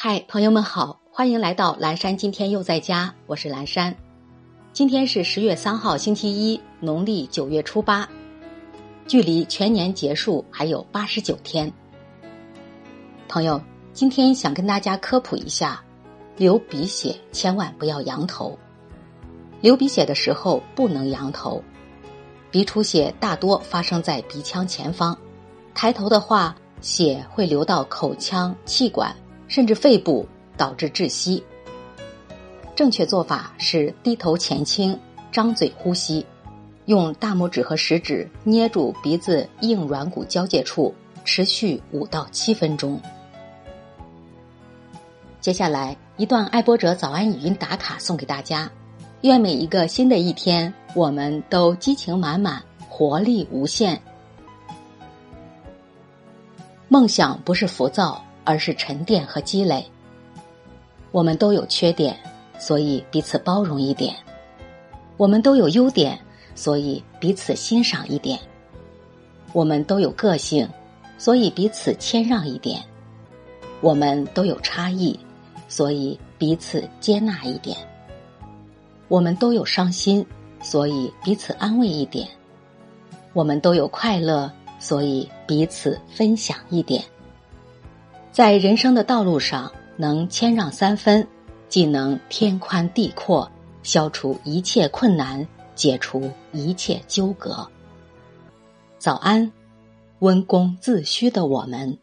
嗨，朋友们好，欢迎来到蓝山。今天又在家，我是蓝山。今天是十月三号，星期一，农历九月初八，距离全年结束还有八十九天。朋友，今天想跟大家科普一下，流鼻血千万不要仰头。流鼻血的时候不能仰头，鼻出血大多发生在鼻腔前方，抬头的话，血会流到口腔、气管。甚至肺部导致窒息。正确做法是低头前倾，张嘴呼吸，用大拇指和食指捏住鼻子硬软骨交界处，持续五到七分钟。接下来一段爱播者早安语音打卡送给大家，愿每一个新的一天，我们都激情满满，活力无限。梦想不是浮躁。而是沉淀和积累。我们都有缺点，所以彼此包容一点；我们都有优点，所以彼此欣赏一点；我们都有个性，所以彼此谦让一点；我们都有差异，所以彼此接纳一点；我们都有伤心，所以彼此安慰一点；我们都有快乐，所以彼此分享一点。在人生的道路上，能谦让三分，既能天宽地阔，消除一切困难，解除一切纠葛。早安，温公自虚的我们。